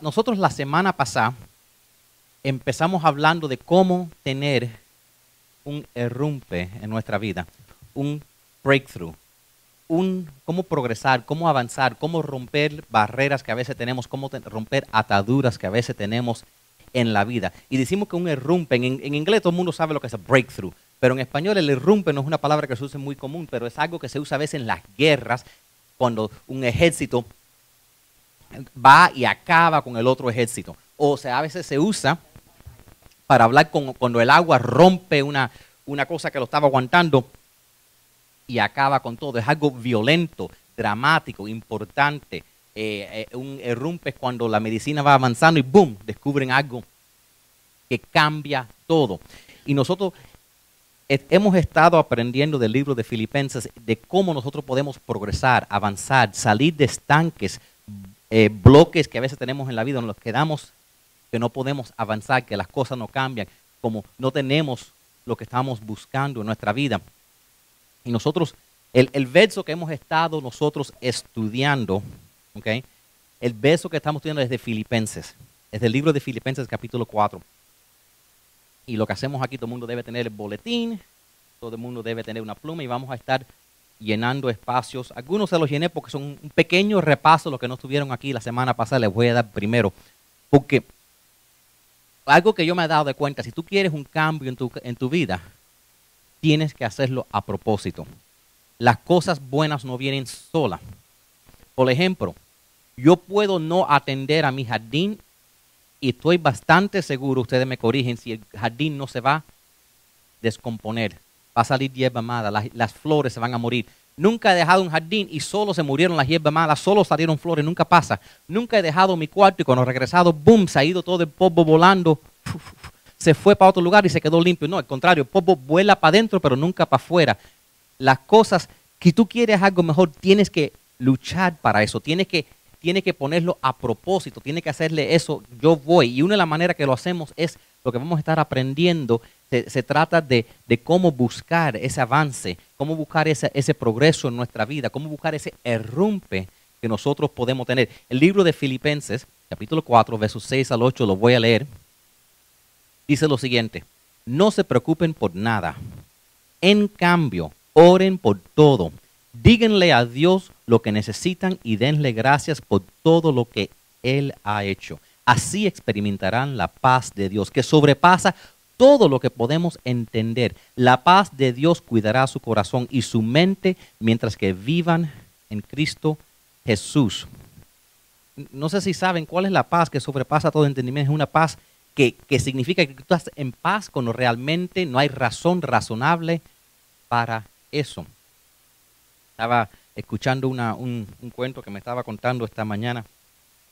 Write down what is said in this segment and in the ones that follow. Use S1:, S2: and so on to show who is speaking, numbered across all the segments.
S1: nosotros la semana pasada empezamos hablando de cómo tener un errumpe en nuestra vida, un breakthrough, un cómo progresar, cómo avanzar, cómo romper barreras que a veces tenemos, cómo romper ataduras que a veces tenemos en la vida. Y decimos que un errumpe, en, inglés todo el mundo sabe lo que es breakthrough, pero en español el errumpe no es una palabra que se usa muy común, pero es algo que se usa a veces en las guerras, cuando un ejército va y acaba con el otro ejército. O sea, a veces se usa para hablar con, cuando el agua rompe una, una cosa que lo estaba aguantando y acaba con todo. Es algo violento, dramático, importante. Eh, eh, un errumpe es cuando la medicina va avanzando y boom, descubren algo que cambia todo. Y nosotros hemos estado aprendiendo del libro de Filipenses de cómo nosotros podemos progresar, avanzar, salir de estanques, eh, bloques que a veces tenemos en la vida, nos quedamos que no podemos avanzar, que las cosas no cambian, como no tenemos lo que estamos buscando en nuestra vida. Y nosotros, el, el verso que hemos estado nosotros estudiando, ¿ok? El verso que estamos estudiando es de Filipenses, es del libro de Filipenses capítulo 4. Y lo que hacemos aquí, todo el mundo debe tener el boletín, todo el mundo debe tener una pluma y vamos a estar llenando espacios. Algunos se los llené porque son un pequeño repaso, los que no estuvieron aquí la semana pasada, les voy a dar primero. Porque algo que yo me he dado de cuenta, si tú quieres un cambio en tu, en tu vida, tienes que hacerlo a propósito. Las cosas buenas no vienen solas. Por ejemplo, yo puedo no atender a mi jardín y estoy bastante seguro, ustedes me corrigen, si el jardín no se va a descomponer, va a salir hierba mala, las, flores se van a morir. Nunca he dejado un jardín y solo se murieron las hierbas malas, solo salieron flores, nunca pasa. Nunca he dejado mi cuarto y cuando he regresado, boom, se ha ido todo el polvo volando, se fue para otro lugar y se quedó limpio. No, al contrario, el polvo vuela para adentro, pero nunca para afuera. Las cosas, que tú quieres algo mejor, tienes que luchar para eso, tienes que, tienes que ponerlo a propósito, tienes que hacerle eso, yo voy. Y una de las maneras que lo hacemos es lo que vamos a estar aprendiendo, se, trata de, de, cómo buscar ese avance, cómo buscar ese, ese progreso en nuestra vida, cómo buscar ese errumpe que nosotros podemos tener. El libro de Filipenses, capítulo 4, versos 6 al 8, lo voy a leer. Dice lo siguiente, no se preocupen por nada. En cambio, oren por todo. Díganle a Dios lo que necesitan y denle gracias por todo lo que Él ha hecho. Así experimentarán la paz de Dios, que sobrepasa todo lo que podemos entender. La paz de Dios cuidará su corazón y su mente mientras que vivan en Cristo Jesús. No sé si saben cuál es la paz que sobrepasa todo entendimiento. Es una paz que, que significa que tú estás en paz cuando realmente no hay razón razonable para eso. Estaba escuchando una, un, un, cuento que me estaba contando esta mañana.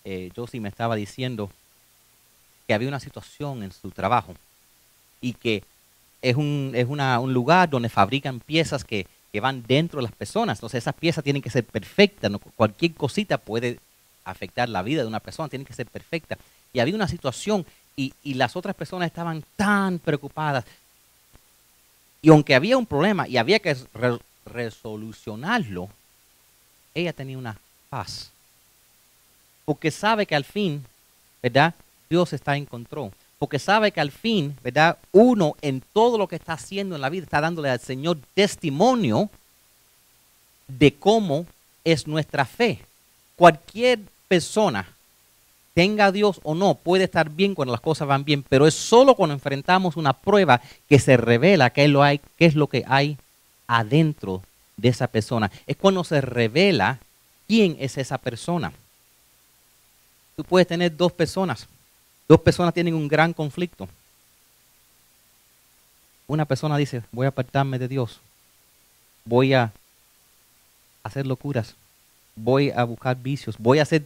S1: Eh, Josie me estaba diciendo que había una situación en su trabajo y que es un, es una, un lugar donde fabrican piezas que, que, van dentro de las personas. Entonces esas piezas tienen que ser perfectas. Cualquier cosita puede afectar la vida de una persona, tiene que ser perfecta. Y había una situación y, y las otras personas estaban tan preocupadas. Y aunque había un problema y había que re resolucionarlo, ella tenía una paz. Porque sabe que al fin, ¿verdad? Dios está en control. Porque sabe que al fin, ¿verdad? Uno en todo lo que está haciendo en la vida está dándole al Señor testimonio de cómo es nuestra fe. Cualquier persona, tenga a Dios o no, puede estar bien cuando las cosas van bien, pero es solo cuando enfrentamos una prueba que se revela qué es lo, hay, qué es lo que hay adentro de esa persona. Es cuando se revela quién es esa persona. Tú puedes tener dos personas. Dos personas tienen un gran conflicto. Una persona dice, voy a apartarme de Dios. Voy a hacer locuras. Voy a buscar vicios. Voy a hacer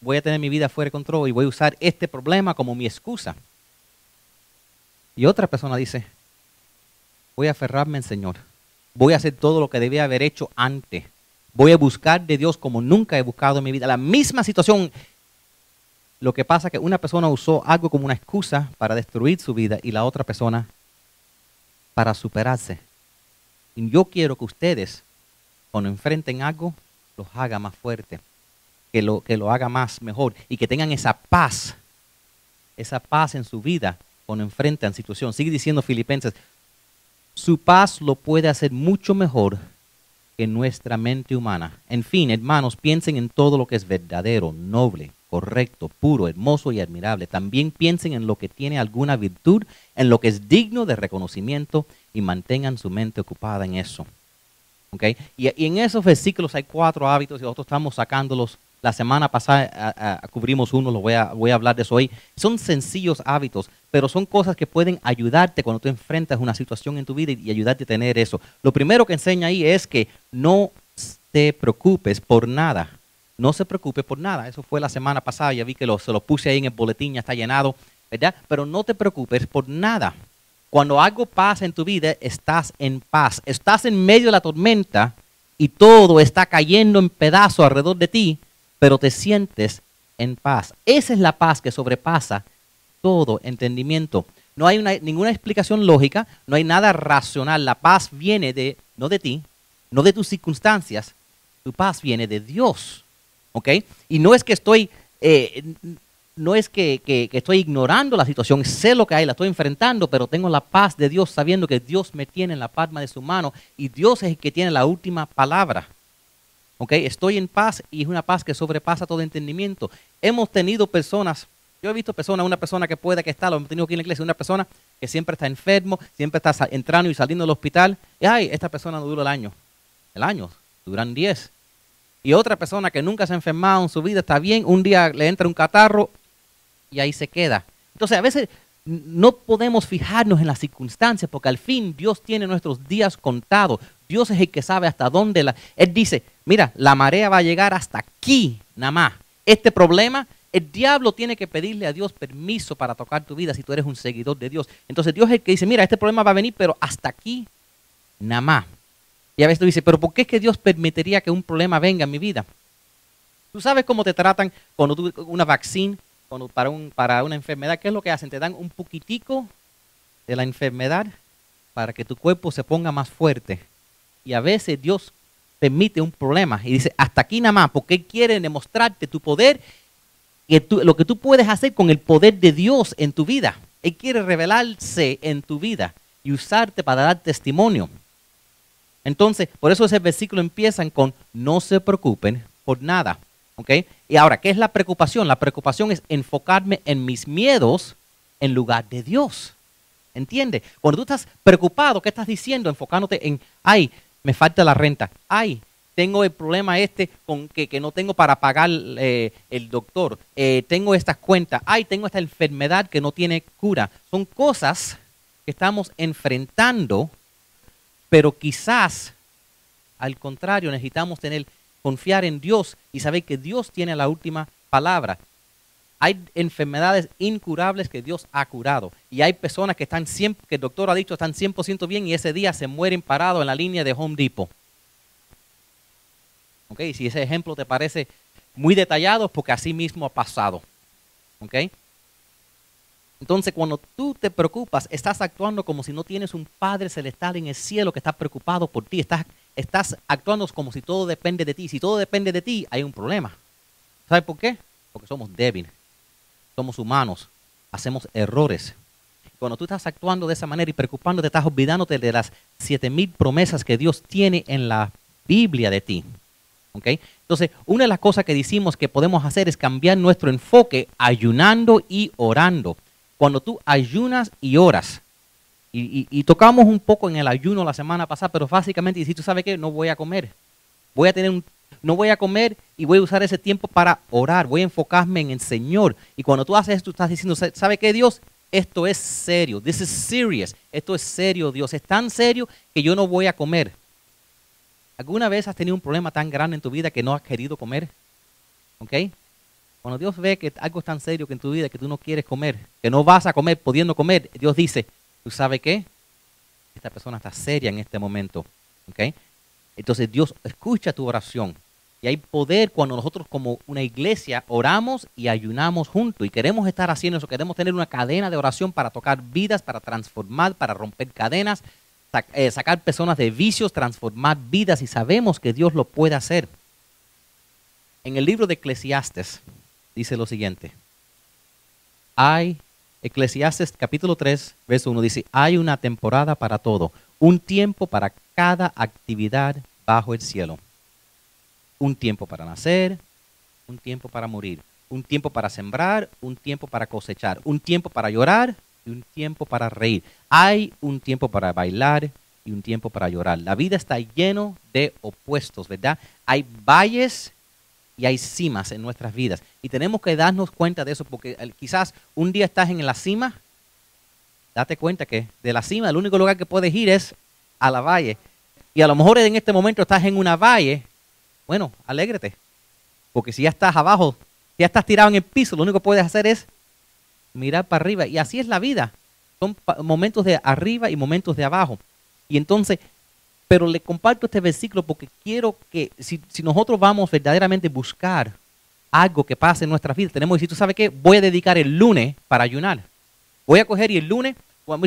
S1: voy a tener mi vida fuera de control y voy a usar este problema como mi excusa. Y otra persona dice, voy a aferrarme al Señor. Voy a hacer todo lo que debía haber hecho antes. Voy a buscar de Dios como nunca he buscado en mi vida. La misma situación. Lo que pasa es que una persona usó algo como una excusa para destruir su vida y la otra persona para superarse. Y yo quiero que ustedes, cuando enfrenten algo, los haga más fuerte. que lo, que lo haga más mejor y que tengan esa paz, esa paz en su vida cuando enfrentan situación. Sigue diciendo Filipenses, su paz lo puede hacer mucho mejor que nuestra mente humana. En fin, hermanos, piensen en todo lo que es verdadero, noble, correcto, puro, hermoso y admirable. También piensen en lo que tiene alguna virtud, en lo que es digno de reconocimiento y mantengan su mente ocupada en eso. ¿Okay? Y, en esos versículos hay cuatro hábitos y nosotros estamos sacándolos. La semana pasada cubrimos uno, lo voy a, voy a hablar de eso hoy. Son sencillos hábitos, pero son cosas que pueden ayudarte cuando tú enfrentas una situación en tu vida y, ayudarte a tener eso. Lo primero que enseña ahí es que no te preocupes por nada. No se preocupe por nada. Eso fue la semana pasada, ya vi que se lo puse ahí en el boletín, ya está llenado, ¿verdad? Pero no te preocupes por nada. Cuando algo pasa en tu vida, estás en paz. Estás en medio de la tormenta y todo está cayendo en pedazos alrededor de ti, pero te sientes en paz. Esa es la paz que sobrepasa todo entendimiento. No hay ninguna explicación lógica, no hay nada racional. La paz viene de, no de ti, no de tus circunstancias, tu paz viene de Dios. ¿Ok? Y no es que estoy eh, no es que, estoy ignorando la situación, sé lo que hay, la estoy enfrentando, pero tengo la paz de Dios sabiendo que Dios me tiene en la palma de su mano y Dios es el que tiene la última palabra. ¿Ok? Estoy en paz y es una paz que sobrepasa todo entendimiento. Hemos tenido personas, yo he visto personas, una persona que puede que está, lo hemos tenido aquí en la iglesia, una persona que siempre está enfermo, siempre está entrando y saliendo del hospital, y ay, esta persona no dura el año. El año, duran 10. Y otra persona que nunca se ha enfermado en su vida está bien, un día le entra un catarro y ahí se queda. Entonces a veces no podemos fijarnos en las circunstancias porque al fin Dios tiene nuestros días contados. Dios es el que sabe hasta dónde la... Él dice, mira, la marea va a llegar hasta aquí nada más. Este problema, el diablo tiene que pedirle a Dios permiso para tocar tu vida si tú eres un seguidor de Dios. Entonces Dios es el que dice, mira, este problema va a venir, pero hasta aquí nada más. Y a veces tú dices, pero ¿por qué es que Dios permitiría que un problema venga en mi vida? Tú sabes cómo te tratan cuando tú una vaccina para, un, para una enfermedad, ¿qué es lo que hacen? Te dan un poquitico de la enfermedad para que tu cuerpo se ponga más fuerte. Y a veces Dios permite un problema y dice, hasta aquí nada más, porque Él quiere demostrarte tu poder, que lo que tú puedes hacer con el poder de Dios en tu vida. Él quiere revelarse en tu vida y usarte para dar testimonio. Entonces, por eso ese versículo empiezan con, no se preocupen por nada. Y ahora, ¿qué es la preocupación? La preocupación es enfocarme en mis miedos en lugar de Dios. ¿Entiende? Cuando tú estás preocupado, ¿qué estás diciendo? Enfocándote en, ay, me falta la renta. Ay, tengo el problema este con que, no tengo para pagar eh, el doctor. Eh, tengo estas cuentas. Ay, tengo esta enfermedad que no tiene cura. Son cosas que estamos enfrentando, pero quizás, al contrario, necesitamos tener confiar en Dios y saber que Dios tiene la última palabra. Hay enfermedades incurables que Dios ha curado. Y hay personas que están siempre, que el doctor ha dicho están 100% bien y ese día se mueren parados en la línea de Home Depot. ¿Ok? Si ese ejemplo te parece muy detallado, es porque así mismo ha pasado. ¿Ok? Entonces, cuando tú te preocupas, estás actuando como si no tienes un Padre celestial en el cielo que está preocupado por ti. Estás estás actuando como si todo depende de ti. Si todo depende de ti, hay un problema. ¿Sabes por qué? Porque somos débiles, somos humanos, hacemos errores. Cuando tú estás actuando de esa manera y preocupándote, estás olvidándote de las siete mil promesas que Dios tiene en la Biblia de ti. Entonces, una de las cosas que decimos que podemos hacer es cambiar nuestro enfoque ayunando y orando. Cuando tú ayunas y oras, y, tocamos un poco en el ayuno la semana pasada, pero básicamente, y si tú sabes que no voy a comer, voy a tener un, no voy a comer y voy a usar ese tiempo para orar, voy a enfocarme en el Señor. Y cuando tú haces esto, estás diciendo, ¿sabe qué Dios? Esto es serio, this is serious, esto es serio Dios, es tan serio que yo no voy a comer. ¿Alguna vez has tenido un problema tan grande en tu vida que no has querido comer? ¿Ok? Cuando Dios ve que algo es tan serio que en tu vida que tú no quieres comer, que no vas a comer pudiendo comer, Dios dice, ¿Tú sabes qué? Esta persona está seria en este momento. ¿ok? Entonces Dios escucha tu oración. Y hay poder cuando nosotros como una iglesia oramos y ayunamos juntos. Y queremos estar haciendo eso. Queremos tener una cadena de oración para tocar vidas, para transformar, para romper cadenas, eh, sacar personas de vicios, transformar vidas. Y sabemos que Dios lo puede hacer. En el libro de Eclesiastes dice lo siguiente. Hay, Eclesiastes capítulo 3, verso 1 dice, hay una temporada para todo, un tiempo para cada actividad bajo el cielo. Un tiempo para nacer, un tiempo para morir, un tiempo para sembrar, un tiempo para cosechar, un tiempo para llorar y un tiempo para reír. Hay un tiempo para bailar y un tiempo para llorar. La vida está lleno de opuestos, ¿verdad? Hay valles y hay cimas en nuestras vidas. Y tenemos que darnos cuenta de eso porque quizás un día estás en la cima, date cuenta que de la cima el único lugar que puedes ir es a la valle. Y a lo mejor en este momento estás en una valle, bueno, alégrate. Porque si ya estás abajo, ya estás tirado en el piso, lo único que puedes hacer es mirar para arriba. Y así es la vida. Son momentos de arriba y momentos de abajo. Y entonces, pero le comparto este versículo porque quiero que si, nosotros vamos verdaderamente a buscar algo que pase en nuestra vida, tenemos que decir, ¿tú sabes qué? Voy a dedicar el lunes para ayunar. Voy a coger y el lunes,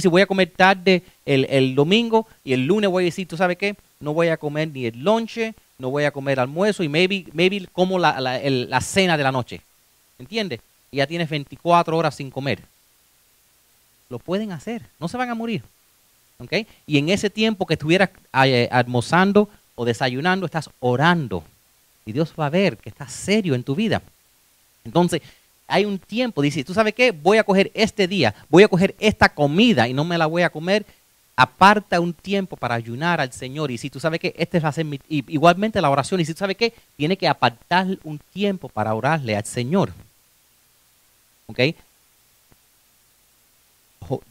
S1: voy a comer tarde el, el domingo y el lunes voy a decir, ¿tú sabes qué? No voy a comer ni el lonche, no voy a comer almuerzo y maybe, maybe como la, la, cena de la noche. ¿Entiendes? Y ya tienes 24 horas sin comer. Lo pueden hacer, no se van a morir. ¿Okay? Y en ese tiempo que estuvieras eh, almorzando o desayunando, estás orando. Y Dios va a ver que estás serio en tu vida. Entonces, hay un tiempo, dice, ¿tú sabes qué? Voy a coger este día, voy a coger esta comida y no me la voy a comer aparta un tiempo para ayunar al Señor. Y si tú sabes que este va a igualmente la oración. Y si tú sabes que tiene que apartar un tiempo para orarle al Señor. ¿Ok? Eh,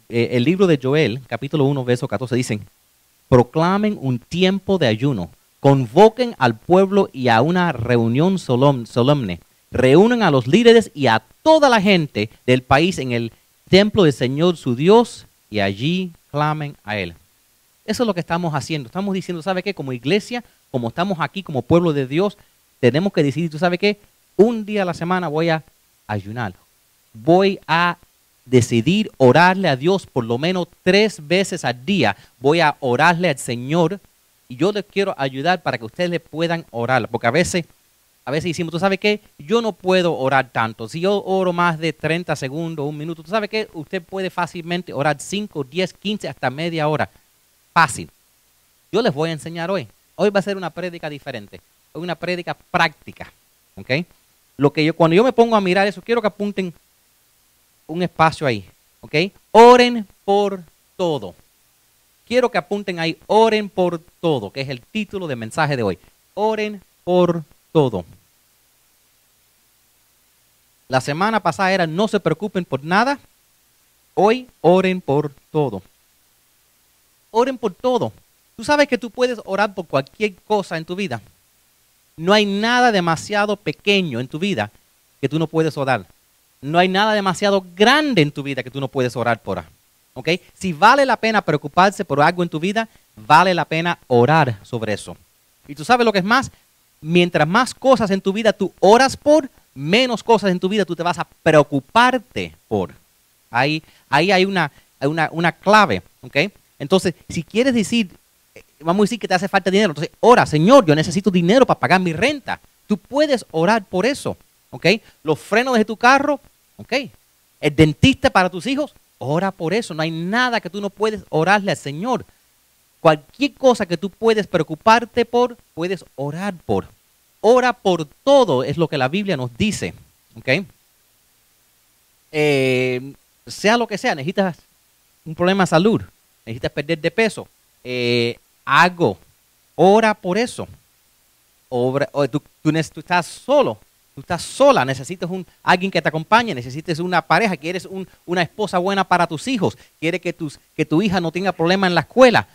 S1: el libro de Joel, capítulo 1, verso 14, dicen, proclamen un tiempo de ayuno, convoquen al pueblo y a una reunión solemne, reúnen a los líderes y a toda la gente del país en el templo del Señor su Dios y allí clamen a Él. Eso es lo que estamos haciendo. Estamos diciendo, ¿sabe qué? Como iglesia, como estamos aquí, como pueblo de Dios, tenemos que decidir, ¿tú sabes qué? Un día a la semana voy a ayunar. Voy a decidir orarle a Dios por lo menos tres veces al día. Voy a orarle al Señor y yo les quiero ayudar para que ustedes le puedan orar. Porque a veces a veces decimos, ¿tú sabes qué? Yo no puedo orar tanto. Si yo oro más de 30 segundos, un minuto, ¿tú sabes qué? Usted puede fácilmente orar 5, 10, 15, hasta media hora. Fácil. Yo les voy a enseñar hoy. Hoy va a ser una prédica diferente. Hoy una prédica práctica. ¿Ok? Lo que yo, cuando yo me pongo a mirar eso, quiero que apunten un espacio ahí. ¿Ok? Oren por todo. Quiero que apunten ahí, oren por todo, que es el título del mensaje de hoy. Oren por todo todo. La semana pasada era no se preocupen por nada. Hoy oren por todo. Oren por todo. Tú sabes que tú puedes orar por cualquier cosa en tu vida. No hay nada demasiado pequeño en tu vida que tú no puedes orar. No hay nada demasiado grande en tu vida que tú no puedes orar por. ¿Ok? Si vale la pena preocuparse por algo en tu vida, vale la pena orar sobre eso. Y tú sabes lo que es más, mientras más cosas en tu vida tú oras por, menos cosas en tu vida tú te vas a preocuparte por. Ahí, ahí hay una, una, clave, ¿ok? Entonces, si quieres decir, eh, vamos a decir que te hace falta dinero, entonces ora, Señor, yo necesito dinero para pagar mi renta. Tú puedes orar por eso, ¿ok? Los frenos de tu carro, ¿ok? El dentista para tus hijos, ora por eso. No hay nada que tú no puedes orarle al Señor. Cualquier cosa que tú puedes preocuparte por, puedes orar por. Ora por todo, es lo que la Biblia nos dice. ¿Ok? Eh, sea lo que sea, necesitas un problema de salud, necesitas perder de peso, eh, hago, ora por eso. tú, estás solo, tú estás sola, necesitas un, alguien que te acompañe, necesitas una pareja, quieres una esposa buena para tus hijos, quieres que, tus, que tu hija no tenga problema en la escuela,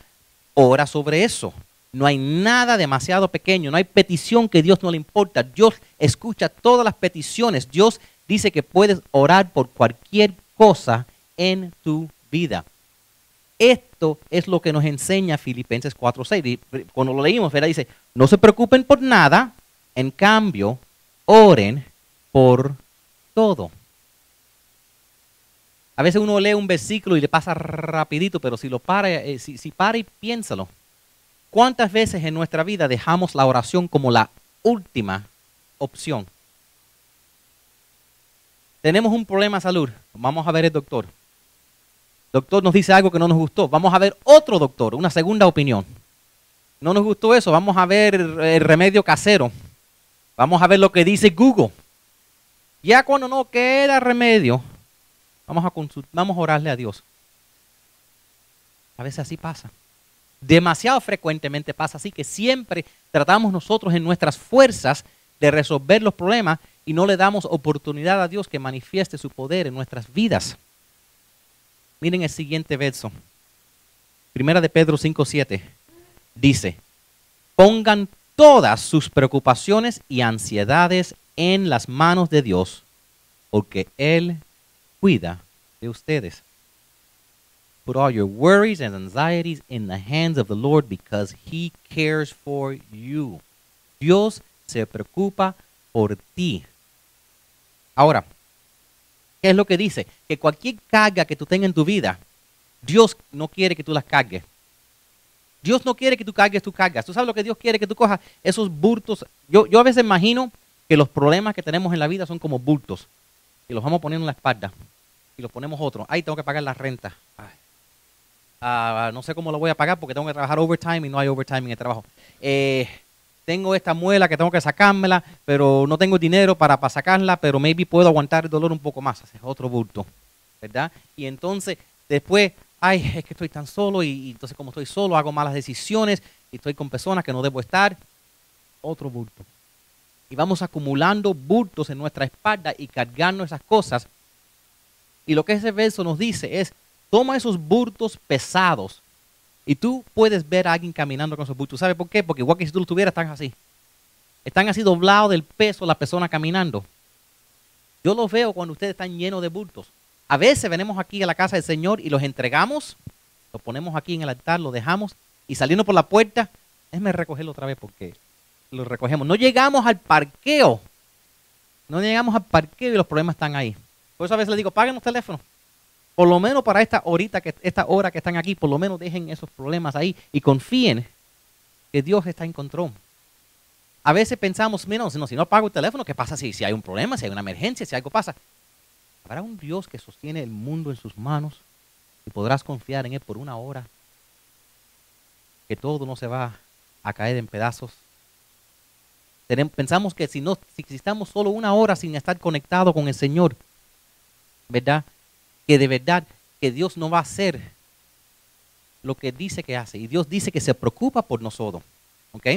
S1: ora sobre eso. No hay nada demasiado pequeño, no hay petición que Dios no le importa. Dios escucha todas las peticiones. Dios dice que puedes orar por cualquier cosa en tu vida. Esto es lo que nos enseña Filipenses 4:6. Cuando lo leímos, ¿verdad? dice, no se preocupen por nada, en cambio, oren por todo. A veces uno lee un versículo y le pasa rapidito, pero si lo para, eh, si, si para y piénsalo. ¿Cuántas veces en nuestra vida dejamos la oración como la última opción. Tenemos un problema de salud. Vamos a ver el doctor. Doctor nos dice algo que no nos gustó. Vamos a ver otro doctor, una segunda opinión. No nos gustó eso. Vamos a ver el remedio casero. Vamos a ver lo que dice Google. Ya cuando no queda remedio, vamos a, vamos a orarle a Dios. A veces así pasa. Demasiado frecuentemente pasa así que siempre tratamos nosotros en nuestras fuerzas de resolver los problemas y no le damos oportunidad a Dios que manifieste su poder en nuestras vidas. Miren el siguiente verso. Primera de Pedro 5:7 dice, "Pongan todas sus preocupaciones y ansiedades en las manos de Dios, porque Él cuida de ustedes." Put all your worries and anxieties in the hands of the Lord because He cares for you. Dios se preocupa por ti. Ahora, ¿qué es lo que dice? Que cualquier carga que tú tengas en tu vida, Dios no quiere que tú las cargues. Dios no quiere que tú cargues tus cargas. ¿Tú sabes lo que Dios quiere? Que tú cojas esos bultos. Yo, yo a veces imagino que los problemas que tenemos en la vida son como bultos. Y los vamos poniendo en la espalda. Y los ponemos otros. Ahí tengo que pagar la renta. Ah, no sé cómo lo voy a pagar porque tengo que trabajar overtime y no hay overtime en el trabajo. Eh, tengo esta muela que tengo que sacármela, pero no tengo dinero para, para sacarla, pero maybe puedo aguantar el dolor un poco más. Es otro bulto, ¿verdad? Y entonces después, ay, es que estoy tan solo y, y entonces como estoy solo hago malas decisiones y estoy con personas que no debo estar. Otro bulto. Y vamos acumulando bultos en nuestra espalda y cargando esas cosas. Y lo que ese verso nos dice es, toma esos bultos pesados y tú puedes ver a alguien caminando con esos bultos. ¿Sabes por qué? Porque igual que si tú lo tuvieras, están así. Están así doblados del peso la persona caminando. Yo los veo cuando ustedes están llenos de bultos. A veces venimos aquí a la casa del Señor y los entregamos, los ponemos aquí en el altar, los dejamos y saliendo por la puerta, déjeme recogerlo otra vez porque lo recogemos. No llegamos al parqueo. No llegamos al parqueo y los problemas están ahí. Por eso a veces les digo, paguen los teléfonos. Por lo menos para esta horita, que, esta hora que están aquí, por lo menos dejen esos problemas ahí y confíen que Dios está en control. A veces pensamos, menos, no, si no pago el teléfono, ¿qué pasa si, si hay un problema, si hay una emergencia, si algo pasa? Habrá un Dios que sostiene el mundo en sus manos y podrás confiar en Él por una hora, que todo no se va a caer en pedazos. Pensamos que si, no, si estamos solo una hora sin estar conectado con el Señor, ¿verdad? que de verdad que Dios no va a hacer lo que dice que hace. Y Dios dice que se preocupa por nosotros. ¿Ok?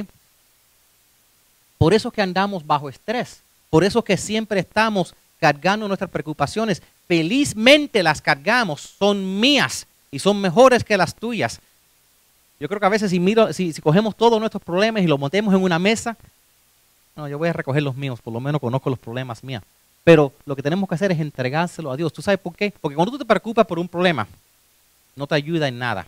S1: Por eso que andamos bajo estrés. Por eso que siempre estamos cargando nuestras preocupaciones. Felizmente las cargamos, son mías y son mejores que las tuyas. Yo creo que a veces si, miro, si, si cogemos todos nuestros problemas y los montemos en una mesa, no, yo voy a recoger los míos, por lo menos conozco los problemas míos. Pero lo que tenemos que hacer es entregárselo a Dios. ¿Tú sabes por qué? Porque cuando tú te preocupas por un problema, no te ayuda en nada.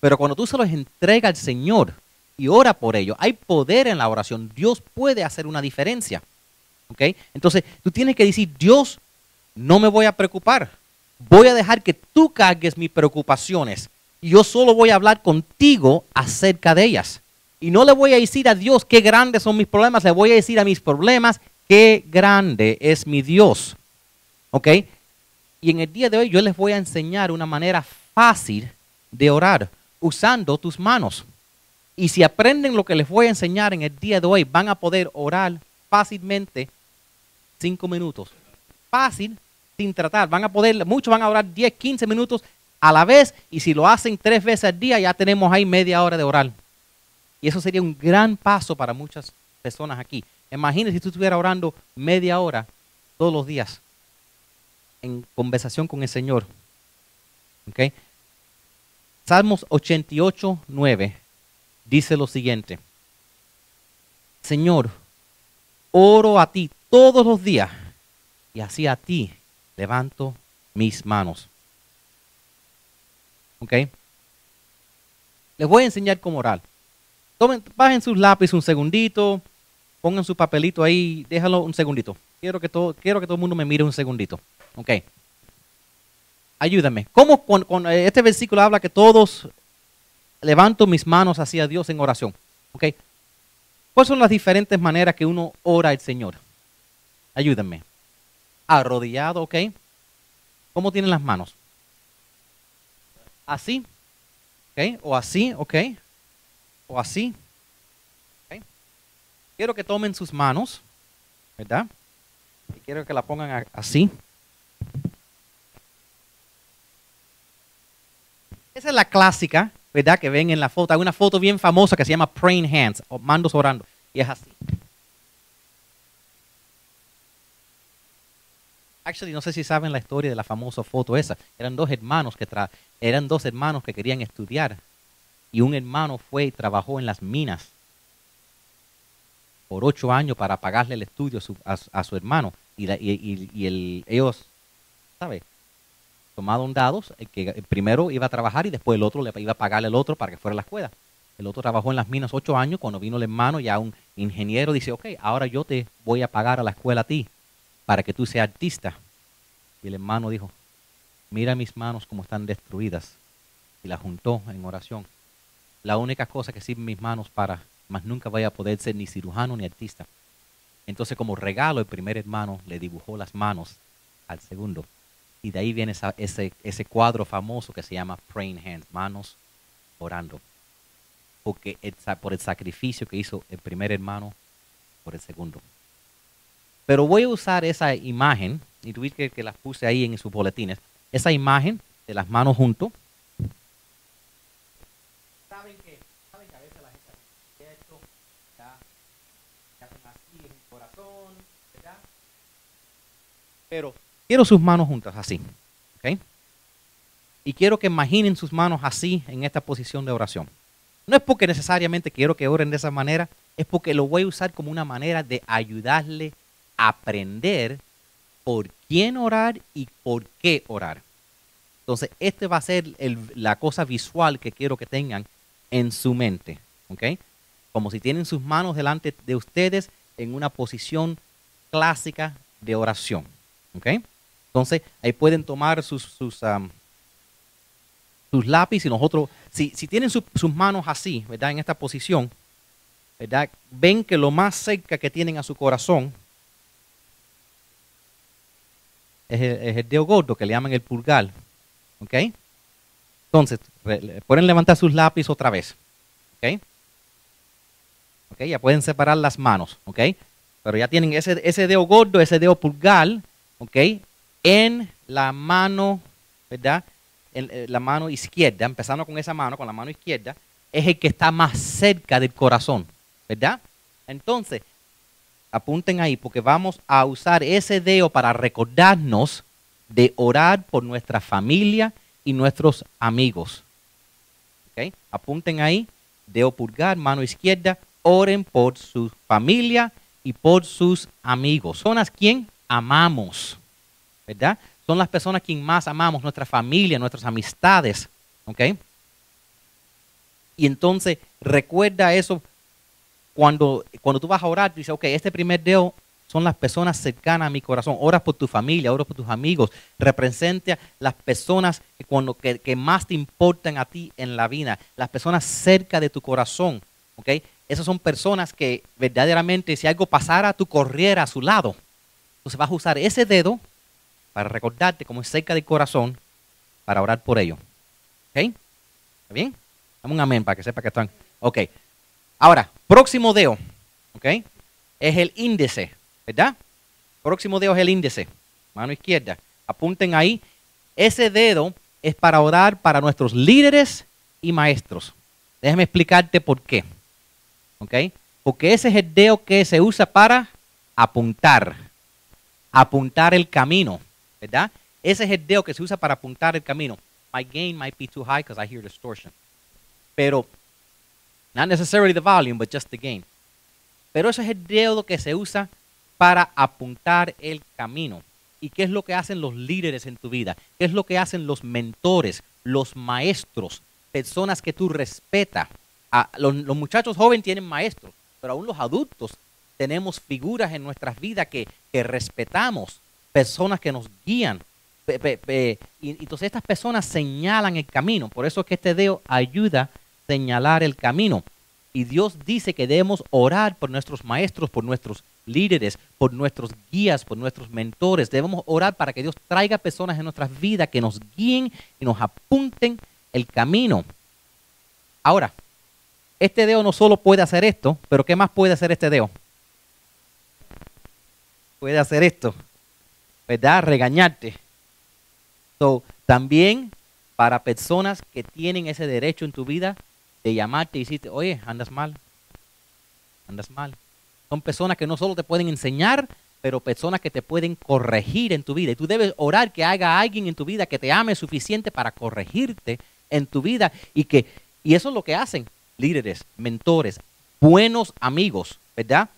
S1: Pero cuando tú se los entregas al Señor y ora por ello, hay poder en la oración. Dios puede hacer una diferencia. ¿Ok? Entonces, tú tienes que decir, Dios, no me voy a preocupar. Voy a dejar que tú cargues mis preocupaciones. Y yo solo voy a hablar contigo acerca de ellas. Y no le voy a decir a Dios qué grandes son mis problemas, le voy a decir a mis problemas qué grande es mi Dios. ¿Ok? Y en el día de hoy yo les voy a enseñar una manera fácil de orar usando tus manos. Y si aprenden lo que les voy a enseñar en el día de hoy, van a poder orar fácilmente cinco minutos. Fácil, sin tratar. Van a poder, muchos van a orar 10, 15 minutos a la vez. Y si lo hacen tres veces al día, ya tenemos ahí media hora de orar. Y eso sería un gran paso para muchas personas aquí. Imagínese si tú estuvieras orando media hora todos los días en conversación con el Señor. ¿Okay? Salmos 88, 9 dice lo siguiente. Señor, oro a ti todos los días y así a ti levanto mis manos. ¿Ok? Les voy a enseñar cómo orar. Tomen, bajen sus lápices un segundito, pongan su papelito ahí, déjalo un segundito. Quiero que todo, quiero que todo el mundo me mire un segundito. Ok. Ayúdame. ¿Cómo con, eh, este versículo habla que todos levanto mis manos hacia Dios en oración? Ok. ¿Cuáles son las diferentes maneras que uno ora al Señor? Ayúdenme. Arrodillado, ¿ok? ¿Cómo tienen las manos? Así, ¿ok? O así, ¿ok? O así. Quiero que tomen sus manos, ¿verdad? Y quiero que la pongan así. Esa es la clásica, ¿verdad? Que ven en la foto. Hay una foto bien famosa que se llama Praying Hands, o mandos orando. Y es así. Actually, no sé si saben la historia de la famosa foto esa. Eran dos hermanos que tra eran dos hermanos que querían estudiar. Y un hermano fue y trabajó en las minas por ocho años para pagarle el estudio a su, a su- hermano. Y, la- y- y- el, ellos, ¿sabes? Tomaron dados, el que primero iba a trabajar y después el otro le iba a pagarle el otro para que fuera a la escuela. El otro trabajó en las minas ocho años, cuando vino el hermano, ya un ingeniero dice, ok, ahora yo te voy a pagar a la escuela a ti para que tú seas artista. Y el hermano dijo, mira mis manos como están destruidas. Y la juntó en oración. La única cosa que sirven mis manos para, más nunca voy a poder ser ni cirujano ni artista. Entonces como regalo el primer hermano le dibujó las manos al segundo. Y de ahí viene ese, ese cuadro famoso que se llama Praying Hands, manos orando. Porque por el sacrificio que hizo el primer hermano por el segundo. Pero voy a usar esa imagen, y ves que, que las puse ahí en sus boletines, esa imagen de las manos juntos. Saben que, saben que a veces la gente hace esto, ya, ya hacen así en el corazón, ¿verdad? Pero quiero sus manos juntas así, ¿ok? Y quiero que imaginen sus manos así en esta posición de oración. No es porque necesariamente quiero que oren de esa manera, es porque lo voy a usar como una manera de ayudarle a aprender por quién orar y por qué orar. Entonces, este va a ser el- la cosa visual que quiero que tengan en su mente, ¿ok? Como si tienen sus manos delante de ustedes en una posición clásica de oración, ¿ok? Entonces, ahí pueden tomar sus, sus, am, sus lápices y nosotros, si, si tienen su- sus manos así, ¿verdad? En esta posición, ¿verdad? Ven que lo más cerca que tienen a su corazón es el, dedo gordo que le llaman el pulgar, ¿ok? Entonces, pueden levantar sus lápices otra vez, ¿ok? ¿Ok? Ya pueden separar las manos, ¿ok? Pero ya tienen ese, ese dedo gordo, ese dedo pulgar, ¿ok? En la mano, ¿verdad? En, eh, la mano izquierda, empezando con esa mano, con la mano izquierda, es el que está más cerca del corazón, ¿verdad? Entonces, apunten ahí, porque vamos a usar ese dedo para recordarnos de orar por nuestra familia y nuestros amigos. ¿Ok? Apunten ahí, dedo pulgar, mano izquierda, oren por su familia y por sus amigos. Son las quien amamos, ¿verdad? Son las personas quien más amamos, nuestra familia, nuestras amistades, ¿ok? Y entonces recuerda eso cuando, cuando tú vas a orar, dices, ok, este primer dedo son las personas cercanas a mi corazón. Oras por tu familia, oras por tus amigos. Representa las personas que, cuando, que más te importan a ti en la vida. Las personas cerca de tu corazón. ¿ok? Esas son personas que verdaderamente si algo pasara, tú corrieras a su lado. Entonces vas a usar ese dedo para recordarte como es cerca del corazón para orar por ellos. ¿Ok? ¿Está bien? Dame un amén para que sepa que están. Ok. Ahora, próximo dedo, ¿ok? Es el índice, ¿verdad? Próximo dedo es el índice, mano izquierda. Apunten ahí. Ese dedo es para orar para nuestros líderes y maestros. Déjame explicarte por qué. ¿Ok? Porque ese es el dedo que se usa para apuntar. Apuntar el camino, ¿verdad? Ese es el dedo que se usa para apuntar el camino. My gain might be too high because I hear distortion. Pero Not necessarily the volume, but just the gain. Pero ese es el dedo que se usa para apuntar el camino. ¿Y qué es lo que hacen los líderes en tu vida? ¿Qué es lo que hacen los mentores, los maestros, personas que tú respetas? A- los, los muchachos jóvenes tienen maestros, pero aún los adultos tenemos figuras en nuestras vidas que, que respetamos, personas que nos guían. Y entonces estas personas señalan el camino. Por eso es que este dedo ayuda a señalar el camino. Y Dios dice que debemos orar por nuestros maestros, por nuestros líderes, por nuestros guías, por nuestros mentores. Debemos orar para que Dios traiga personas en nuestras vidas que nos guíen y nos apunten el camino. Ahora, este dedo no solo puede hacer esto, pero ¿qué más puede hacer este dedo? Puede hacer esto, ¿verdad? Regañarte. So, también para personas que tienen ese derecho en tu vida de llamarte y decirte, oye, andas mal, andas mal. Son personas que no solo te pueden enseñar, pero personas que te pueden corregir en tu vida. Y tú debes orar que haya alguien en tu vida que te ame suficiente para corregirte en tu vida y que y eso es lo que hacen líderes, mentores, buenos amigos, ¿verdad?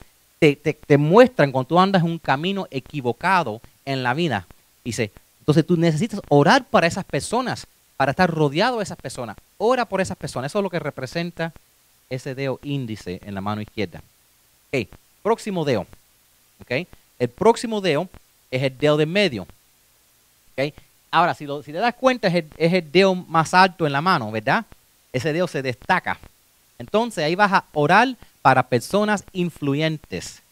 S1: Te, te, muestran cuando tú andas en un camino equivocado en la vida. Dice, entonces tú necesitas orar para esas personas, para estar rodeado de esas personas. Ora por esas personas. Eso es lo que representa ese dedo índice en la mano izquierda. Ok, próximo dedo. Ok, el próximo dedo es el dedo de medio. Ok, ahora si, lo, si te das cuenta es el, es el dedo más alto en la mano, ¿verdad? Ese dedo se destaca. Entonces ahí vas a orar para personas influyentes,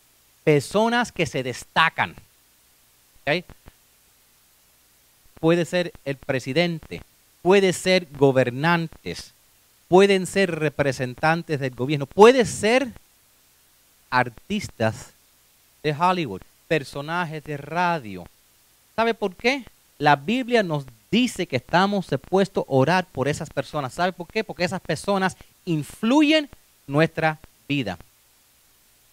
S1: personas que se destacan. Puede ser el presidente, puede ser gobernantes, pueden ser representantes del gobierno, puede ser artistas de Hollywood, personajes de radio. ¿Sabe por qué? La Biblia nos dice que estamos supuestos a orar por esas personas. ¿Sabe por qué? Porque esas personas influyen nuestra vida.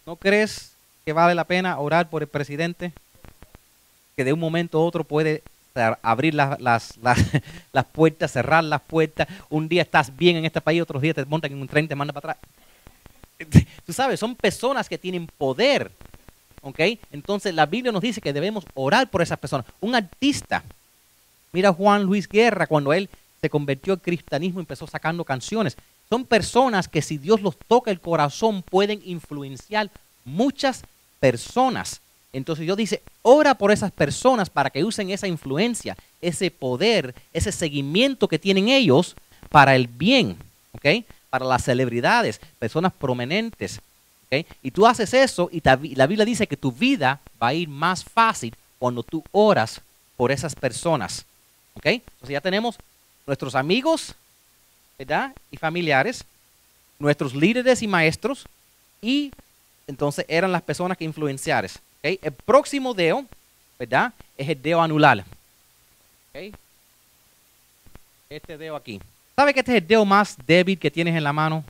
S1: ¿No crees que vale la pena orar por el presidente? Que de un momento a otro puede abrir las, las, puertas, cerrar las puertas. Un día estás bien en este país, otros días te montan en un tren, te mandan para atrás. Tú sabes, son personas que tienen poder. ¿Ok? Entonces la Biblia nos dice que debemos orar por esas personas. Un artista. Mira Juan Luis Guerra, cuando él se convirtió al cristianismo, empezó sacando canciones. Son personas que si Dios los toca el corazón pueden influenciar muchas personas. Entonces Dios dice, ora por esas personas para que usen esa influencia, ese poder, ese seguimiento que tienen ellos para el bien, ¿ok? Para las celebridades, personas prominentes, ¿ok? Y tú haces eso y la Biblia dice que tu vida va a ir más fácil cuando tú oras por esas personas, ¿ok? Entonces ya tenemos nuestros amigos, ¿verdad? Y familiares, nuestros líderes y maestros, y entonces eran las personas que influenciaron. El próximo dedo, ¿verdad? Es el dedo anular. Este dedo aquí. ¿Sabe que este es el dedo más débil que tienes en la mano?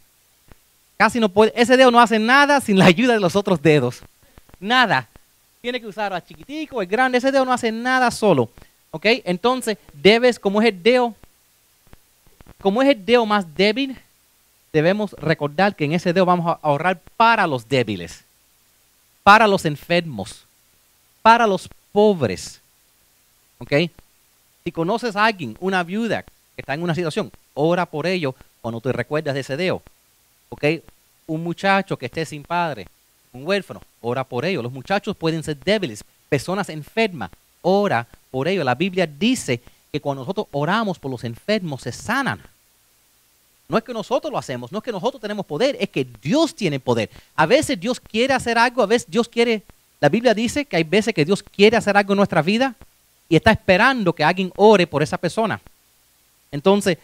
S1: Casi no puede, ese dedo no hace nada sin la ayuda de los otros dedos. Nada. Tiene que usar a chiquitico, el grande, ese dedo no hace nada solo. ¿Ok? Entonces, debes, como es el dedo, como es el dedo más débil, debemos recordar que en ese dedo vamos a ahorrar para los débiles para los enfermos, para los pobres. ¿Ok? Si conoces a alguien, una viuda que está en una situación, ora por ello cuando te recuerdas de ese dedo. ¿Ok? Un muchacho que esté sin padre, un huérfano, ora por ello. Los muchachos pueden ser débiles, personas enfermas, ora por ello. La Biblia dice que cuando nosotros oramos por los enfermos se sanan. No es que nosotros lo hacemos, no es que nosotros tenemos poder, es que Dios tiene poder. A veces Dios quiere hacer algo, a veces Dios quiere, la Biblia dice que hay veces que Dios quiere hacer algo en nuestra vida y está esperando que alguien ore por esa persona. Entonces,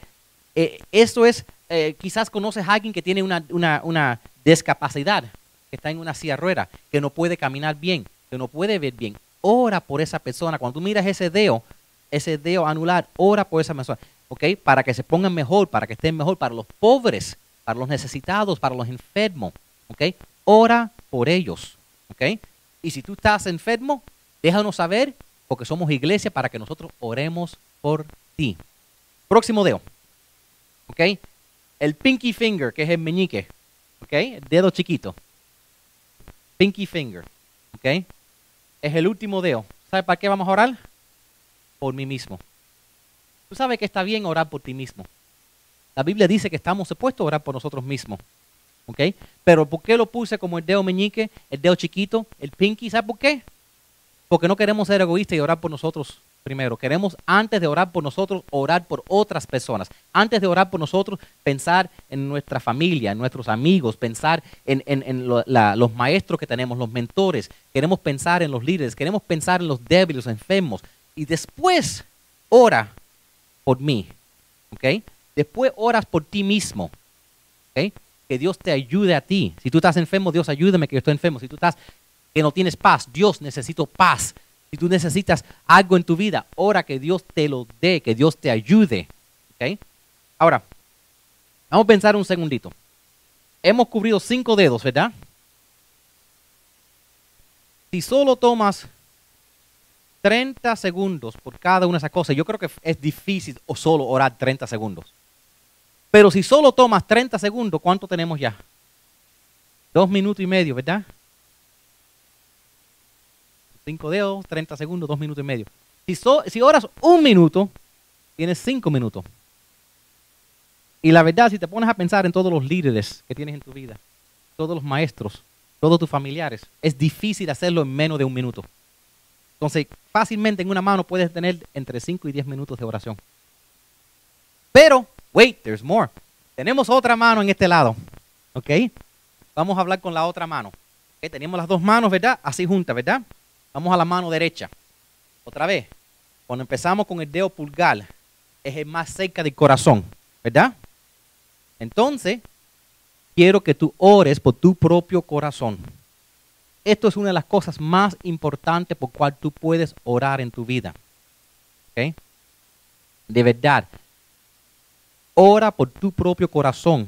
S1: eh, eso es, eh, quizás conoces a alguien que tiene una, una, discapacidad, que está en una silla rueda, que no puede caminar bien, que no puede ver bien. Ora por esa persona. Cuando tú miras ese dedo, ese dedo anular, ora por esa persona. ¿ok? Para que se pongan mejor, para que estén mejor, para los pobres, para los necesitados, para los enfermos, ¿ok? Ora por ellos, ¿ok? Y si tú estás enfermo, déjanos saber, porque somos iglesia, para que nosotros oremos por ti. Próximo dedo, ¿ok? El pinky finger, que es el meñique, ¿ok? El dedo chiquito. Pinky finger, ¿ok? Es el último dedo. ¿Sabe para qué vamos a orar? Por mí mismo. Tú sabes que está bien orar por ti mismo. La Biblia dice que estamos supuestos a orar por nosotros mismos. ¿Ok? Pero ¿por qué lo puse como el dedo meñique, el dedo chiquito, el pinky? ¿Sabes por qué? Porque no queremos ser egoístas y orar por nosotros primero. Queremos, antes de orar por nosotros, orar por otras personas. Antes de orar por nosotros, pensar en nuestra familia, en nuestros amigos, pensar en, los maestros que tenemos, los mentores. Queremos pensar en los líderes, queremos pensar en los débiles, enfermos. Y después, ora por mí. ¿Ok? Después oras por ti mismo. ¿Ok? Que Dios te ayude a ti. Si tú estás enfermo, Dios ayúdame que yo estoy enfermo. Si tú estás que no tienes paz, Dios necesito paz. Si tú necesitas algo en tu vida, ora que Dios te lo dé, que Dios te ayude. ¿Okay? Ahora, vamos a pensar un segundito. Hemos cubrido cinco dedos, ¿verdad? Si solo tomas 30 segundos por cada una de esas cosas, yo creo que es difícil o solo orar 30 segundos. Pero si solo tomas 30 segundos, ¿cuánto tenemos ya? Dos minutos y medio, ¿verdad? Cinco dedos, 30 segundos, dos minutos y medio. Si, si oras un minuto, tienes cinco minutos. Y la verdad, si te pones a pensar en todos los líderes que tienes en tu vida, todos los maestros, todos tus familiares, es difícil hacerlo en menos de un minuto. Entonces, fácilmente en una mano puedes tener entre 5 y 10 minutos de oración. Pero, wait, there's more. Tenemos otra mano en este lado. ¿Ok? Vamos a hablar con la otra mano. Tenemos las dos manos, ¿verdad? Así juntas, ¿verdad? Vamos a la mano derecha. Otra vez. Cuando empezamos con el dedo pulgar, es el más cerca del corazón, ¿verdad? Entonces, quiero que tú ores por tu propio corazón. Esto es una de las cosas más importantes por cual tú puedes orar en tu vida. De verdad. Ora por tu propio corazón.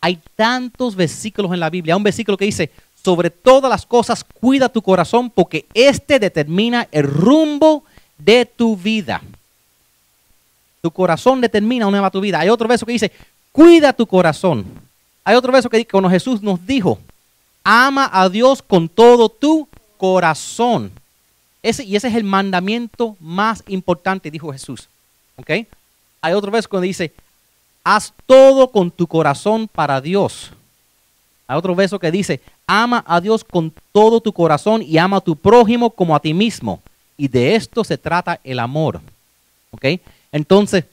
S1: Hay tantos versículos en la Biblia. Hay un versículo que dice, sobre todas las cosas, cuida tu corazón porque este determina el rumbo de tu vida. Tu corazón determina una va tu vida. Hay otro verso que dice, cuida tu corazón. Hay otro verso que dice, cuando Jesús nos dijo, ama a Dios con todo tu corazón. Y ese es el mandamiento más importante, dijo Jesús. ¿Ok? Hay otro verso que dice, haz todo con tu corazón para Dios. Hay otro verso que dice, ama a Dios con todo tu corazón y ama a tu prójimo como a ti mismo. Y de esto se trata el amor. ¿Ok? Entonces,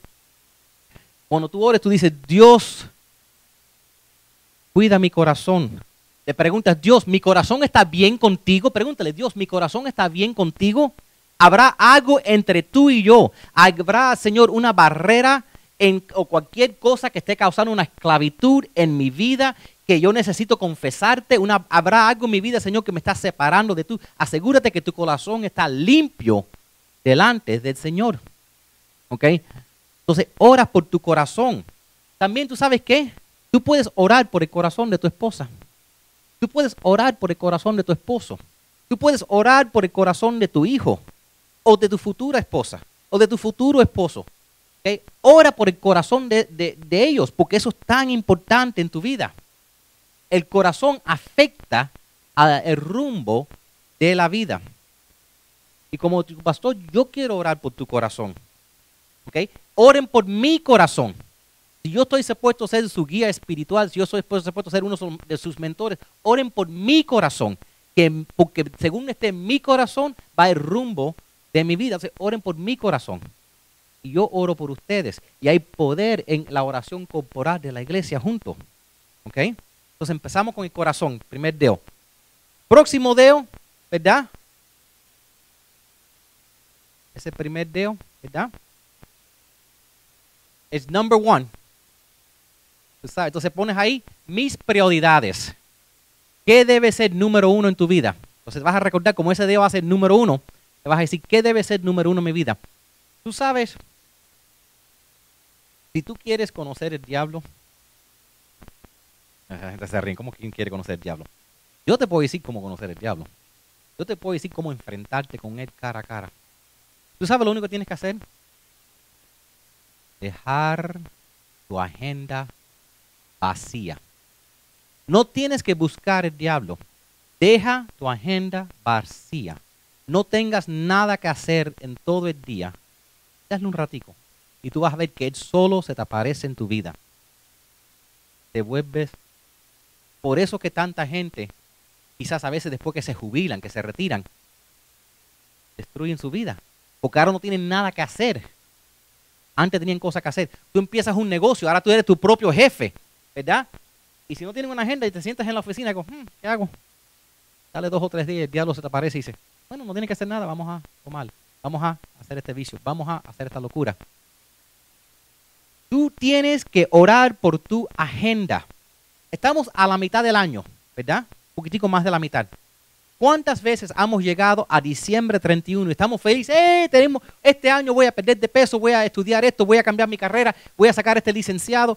S1: cuando tú ores, tú dices, Dios, cuida mi corazón. Te preguntas, Dios, ¿mi corazón está bien contigo? Pregúntale, Dios, ¿mi corazón está bien contigo? ¿Habrá algo entre tú y yo? ¿Habrá, Señor, una barrera o cualquier cosa que esté causando una esclavitud en mi vida que yo necesito confesarte, habrá algo en mi vida, Señor, que me está separando de tú. Asegúrate que tu corazón está limpio delante del Señor. ¿Ok? Entonces, ora por tu corazón. También tú sabes qué? Tú puedes orar por el corazón de tu esposa. Tú puedes orar por el corazón de tu esposo. Tú puedes orar por el corazón de tu hijo o de tu futura esposa o de tu futuro esposo. ¿Okay? Ora por el corazón de, de ellos porque eso es tan importante en tu vida el corazón afecta el rumbo de la vida. Y como pastor, yo quiero orar por tu corazón. ¿Ok? Oren por mi corazón. Si yo estoy supuesto a ser su guía espiritual, si yo soy supuesto a ser uno de sus mentores, oren por mi corazón. Que, porque según esté en mi corazón, va el rumbo de mi vida. oren por mi corazón. Y yo oro por ustedes. Y hay poder en la oración corporal de la iglesia juntos. ¿Ok? Entonces empezamos con el corazón, primer dedo. Próximo dedo, ¿verdad? Ese primer dedo, ¿verdad? Es number one. Entonces pones ahí mis prioridades. ¿Qué debe ser número uno en tu vida? Entonces vas a recordar como ese dedo va a ser número uno. Te vas a decir, ¿qué debe ser número uno en mi vida? Tú sabes, si tú quieres conocer el diablo, la gente se ríe, ¿cómo quien quiere conocer el diablo? Yo te puedo decir cómo conocer el diablo. Yo te puedo decir cómo enfrentarte con él cara a cara. ¿Tú sabes lo único que tienes que hacer? Dejar tu agenda vacía. No tienes que buscar el diablo. Deja tu agenda vacía. No tengas nada que hacer en todo el día. Dale un ratico. Y tú vas a ver que él solo se te aparece en tu vida. Te vuelves por eso que tanta gente, quizás a veces después que se jubilan, que se retiran, destruyen su vida. porque ahora no tienen nada que hacer. Antes tenían cosas que hacer. Tú empiezas un negocio, ahora tú eres tu propio jefe, ¿verdad? Y si no tienen una agenda y te sientas en la oficina digo, hmm, ¿qué hago? Dale dos o tres días, el diablo se te aparece y dice, bueno, no tiene que hacer nada, vamos a tomar, vamos a hacer este vicio, vamos a hacer esta locura. Tú tienes que orar por tu agenda. Estamos a la mitad del año, ¿verdad? Un poquitico más de la mitad. ¿Cuántas veces hemos llegado a diciembre 31 y estamos felices? ¡Eh! Tenemos, este año voy a perder de peso, voy a estudiar esto, voy a cambiar mi carrera, voy a sacar este licenciado.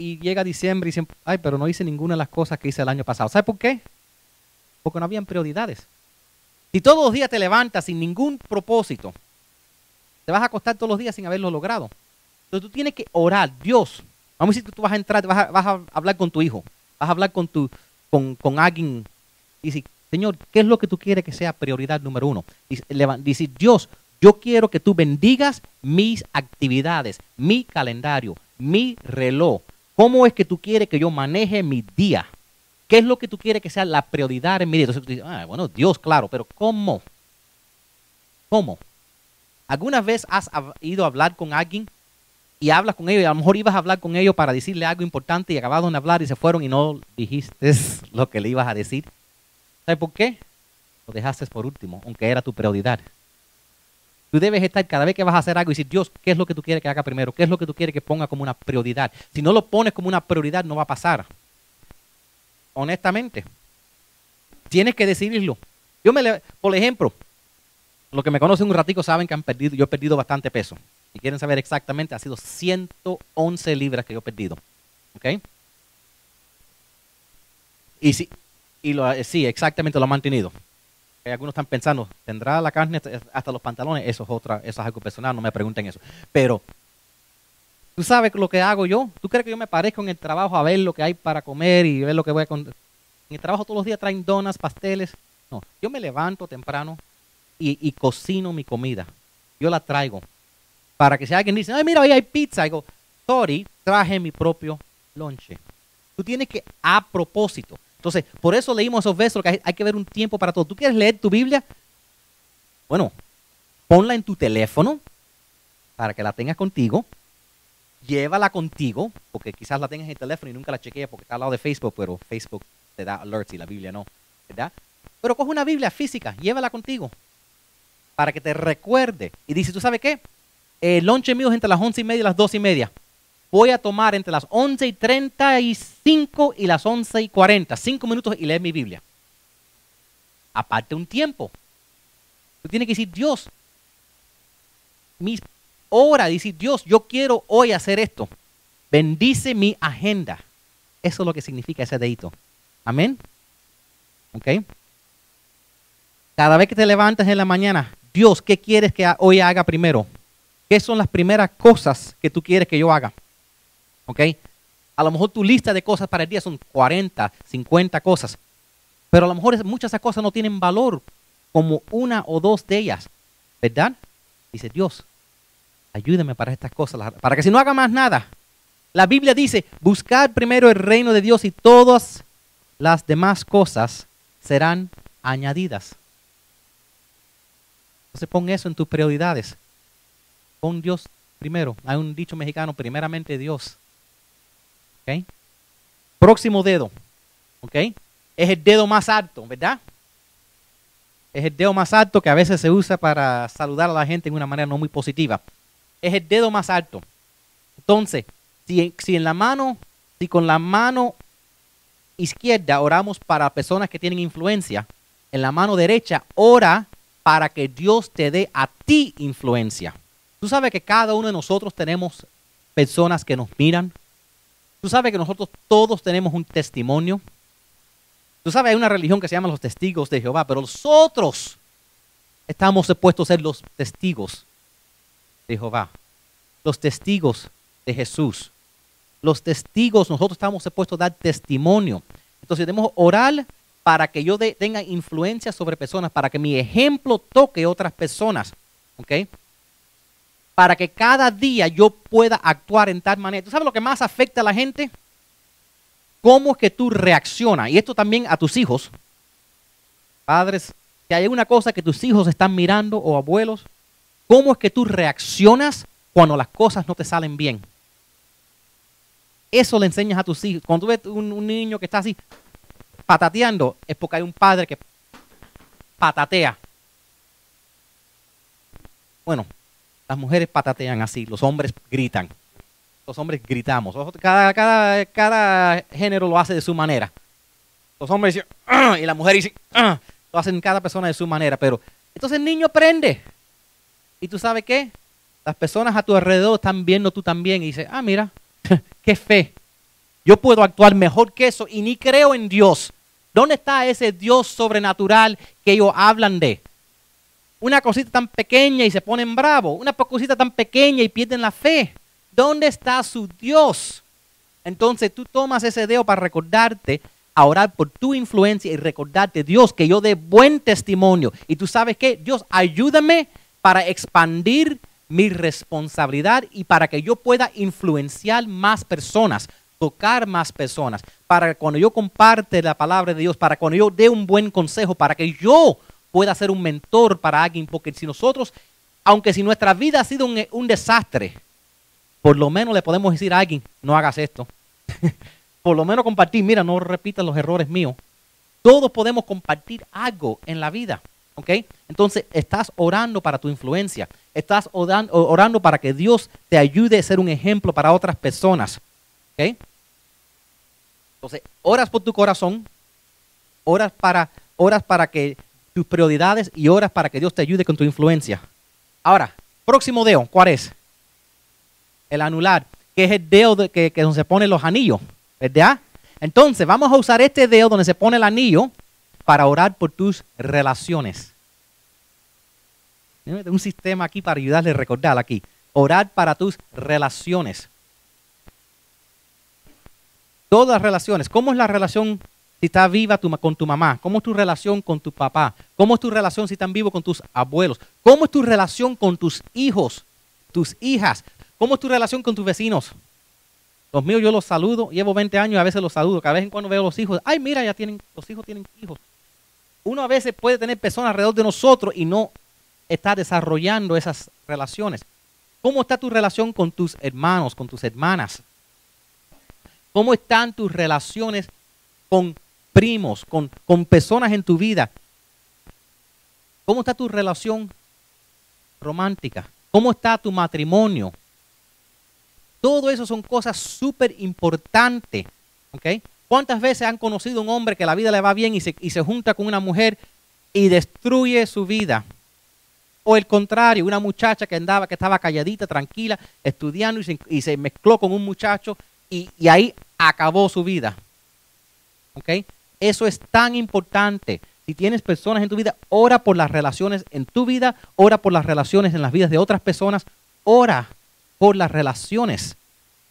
S1: Y llega diciembre y dicen, ay, pero no hice ninguna de las cosas que hice el año pasado. ¿Sabes por qué? Porque no habían prioridades. Si todos los días te levantas sin ningún propósito, te vas a acostar todos los días sin haberlo logrado. Entonces tú tienes que orar, Dios. Vamos a decir tú vas a entrar, vas a, hablar con tu hijo, vas a hablar con, tu, con, alguien y decir, Señor, ¿qué es lo que tú quieres que sea prioridad número uno? Dice, Dios, yo quiero que tú bendigas mis actividades, mi calendario, mi reloj. ¿Cómo es que tú quieres que yo maneje mi día? ¿Qué es lo que tú quieres que sea la prioridad en mi día? Entonces tú dices, ah, bueno, Dios, claro, pero ¿cómo? ¿Cómo? ¿Alguna vez has ido a hablar con alguien y hablas con ellos y a lo mejor ibas a hablar con ellos para decirle algo importante y acabaron de hablar y se fueron y no dijiste lo que le ibas a decir? ¿Sabes por qué? Lo dejaste por último, aunque era tu prioridad. Tú debes estar cada vez que vas a hacer algo y decir, Dios, ¿qué es lo que tú quieres que haga primero? ¿Qué es lo que tú quieres que ponga como una prioridad? Si no lo pones como una prioridad, no va a pasar. Honestamente. Tienes que decidirlo. Yo me por ejemplo, los que me conocen un ratico saben que han perdido, yo he perdido bastante peso. Y quieren saber exactamente, ha sido 111 libras que yo he perdido. ¿Ok? Y si, y sí, exactamente lo ha mantenido. Algunos están pensando, ¿tendrá la carne hasta los pantalones? Eso es otra, eso es algo personal, no me pregunten eso. Pero, ¿tú sabes lo que hago yo? ¿Tú crees que yo me parezco en el trabajo a ver lo que hay para comer y ver lo que voy a... En el trabajo todos los días traen donas, pasteles. No, yo me levanto temprano y, y cocino mi comida. Yo la traigo. Para que si alguien dice, ay, mira, ahí hay pizza. Digo, sorry, traje mi propio lonche. Tú tienes que, a propósito, entonces, por eso leímos esos versos, que hay, que ver un tiempo para todo. ¿Tú quieres leer tu Biblia? Bueno, ponla en tu teléfono para que la tengas contigo. Llévala contigo, porque quizás la tengas en el teléfono y nunca la chequees porque está al lado de Facebook, pero Facebook te da alerts y la Biblia no, ¿verdad? Pero coge una Biblia física, llévala contigo para que te recuerde. Y dice, ¿tú sabes qué? El lonche mío es entre las once y media y las dos y media voy a tomar entre las 11 y 35 y las 11 y 40, cinco minutos y leer mi Biblia. Aparte un tiempo. Tú tienes que decir, Dios, mis hora, decir, Dios, yo quiero hoy hacer esto. Bendice mi agenda. Eso es lo que significa ese dedito. Amén. ¿Ok? Cada vez que te levantas en la mañana, Dios, ¿qué quieres que hoy haga primero? ¿Qué son las primeras cosas que tú quieres que yo haga? ¿Ok? A lo mejor tu lista de cosas para el día son 40, 50 cosas, pero a lo mejor muchas de esas cosas no tienen valor como una o dos de ellas, ¿verdad? Dice Dios, ayúdame para estas cosas, para que si no haga más nada. La Biblia dice, buscar primero el reino de Dios y todas las demás cosas serán añadidas. Entonces pon eso en tus prioridades. Pon Dios primero. Hay un dicho mexicano, primeramente Dios. Próximo dedo. ¿Ok? Es el dedo más alto, ¿verdad? Es el dedo más alto que a veces se usa para saludar a la gente de una manera no muy positiva. Es el dedo más alto. Entonces, si, en la mano, si con la mano izquierda oramos para personas que tienen influencia, en la mano derecha ora para que Dios te dé a ti influencia. Tú sabes que cada uno de nosotros tenemos personas que nos miran, Tú sabes que nosotros todos tenemos un testimonio. Tú sabes, hay una religión que se llama los testigos de Jehová, pero nosotros estamos supuestos a ser los testigos de Jehová, los testigos de Jesús. Los testigos, nosotros estamos supuestos a dar testimonio. Entonces debemos orar para que yo tenga influencia sobre personas, para que mi ejemplo toque otras personas. ¿Ok? Para que cada día yo pueda actuar en tal manera. ¿Tú sabes lo que más afecta a la gente? ¿Cómo es que tú reaccionas? Y esto también a tus hijos. Padres, si hay una cosa que tus hijos están mirando o abuelos, cómo es que tú reaccionas cuando las cosas no te salen bien. Eso le enseñas a tus hijos. Cuando tú ves un, un niño que está así patateando, es porque hay un padre que patatea. Bueno, las mujeres patatean así, los hombres gritan. Los hombres gritamos. Cada, cada, género lo hace de su manera. Los hombres dicen, "Ah", y la mujer dice, "Ah". lo hacen cada persona de su manera. Pero entonces el niño aprende. ¿Y tú sabes qué? Las personas a tu alrededor están viendo tú también y dicen, ah, mira, qué fe. Yo puedo actuar mejor que eso y ni creo en Dios. ¿Dónde está ese Dios sobrenatural que ellos hablan de? Una cosita tan pequeña y se ponen bravos. Una cosita tan pequeña y pierden la fe. ¿Dónde está su Dios? Entonces tú tomas ese dedo para recordarte, a orar por tu influencia y recordarte, Dios, que yo dé buen testimonio. Y tú sabes qué, Dios, ayúdame para expandir mi responsabilidad y para que yo pueda influenciar más personas, tocar más personas, para que cuando yo comparte la palabra de Dios, para cuando yo dé un buen consejo, para que yo pueda ser un mentor para alguien, porque si nosotros, aunque si nuestra vida ha sido un, desastre, por lo menos le podemos decir a alguien, no hagas esto. por lo menos compartir, mira, no repitas los errores míos. Todos podemos compartir algo en la vida. ¿ok? Entonces estás orando para tu influencia, estás orando, orando, para que Dios te ayude a ser un ejemplo para otras personas, ¿ok? Entonces, oras por tu corazón, oras para, oras para que tus prioridades y oras para que Dios te ayude con tu influencia. Ahora, próximo dedo, ¿cuál es? El anular, que es el dedo de, que, que donde se ponen los anillos, ¿verdad? Entonces, vamos a usar este dedo donde se pone el anillo para orar por tus relaciones. Un sistema aquí para ayudarle a recordar aquí. Orar para tus relaciones. Todas las relaciones. ¿Cómo es la relación si está viva con tu mamá? ¿Cómo es tu relación con tu papá? ¿Cómo es tu relación si están vivos con tus abuelos? ¿Cómo es tu relación con tus hijos, tus hijas? ¿Cómo es tu relación con tus vecinos? Los míos yo los saludo, llevo 20 años y a veces los saludo. Cada vez en cuando veo a los hijos, ay, mira, ya tienen, los hijos tienen hijos. Uno a veces puede tener personas alrededor de nosotros y no está desarrollando esas relaciones. ¿Cómo está tu relación con tus hermanos, con tus hermanas? ¿Cómo están tus relaciones con primos, con, con personas en tu vida? ¿Cómo está tu relación romántica? ¿Cómo está tu matrimonio? Todo eso son cosas súper importantes. ¿ok? ¿Cuántas veces han conocido un hombre que la vida le va bien y se, y se junta con una mujer y destruye su vida? O el contrario, una muchacha que andaba, que estaba calladita, tranquila, estudiando y se, y se mezcló con un muchacho y, y, ahí acabó su vida. ¿Ok? Eso es tan importante. Si tienes personas en tu vida, ora por las relaciones en tu vida, ora por las relaciones en las vidas de otras personas, ora por las relaciones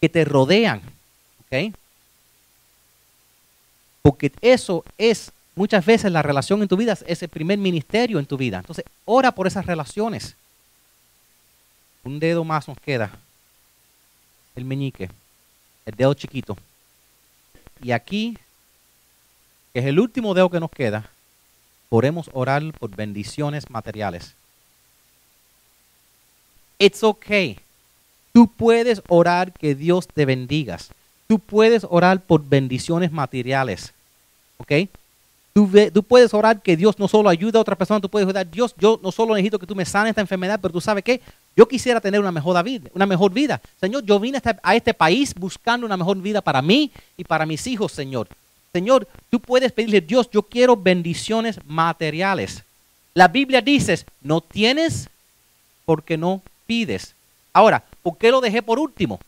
S1: que te rodean. Porque eso es muchas veces la relación en tu vida, es el primer ministerio en tu vida. Entonces, ora por esas relaciones. Un dedo más nos queda. El meñique. El dedo chiquito. Y aquí, que es el último dedo que nos queda, podemos orar por bendiciones materiales. It's okay. Tú puedes orar que Dios te bendigas. Tú puedes orar por bendiciones materiales. ¿Ok? Tú, puedes orar que Dios no solo ayude a otra persona, tú puedes orar, Dios, yo no solo necesito que tú me sanes esta enfermedad, pero tú sabes qué, yo quisiera tener una mejor vida, una mejor vida. Señor, yo vine a este, a este país buscando una mejor vida para mí y para mis hijos, Señor. Señor, tú puedes pedirle, Dios, yo quiero bendiciones materiales. La Biblia dice, no tienes porque no pides. Ahora, ¿por qué lo dejé por último?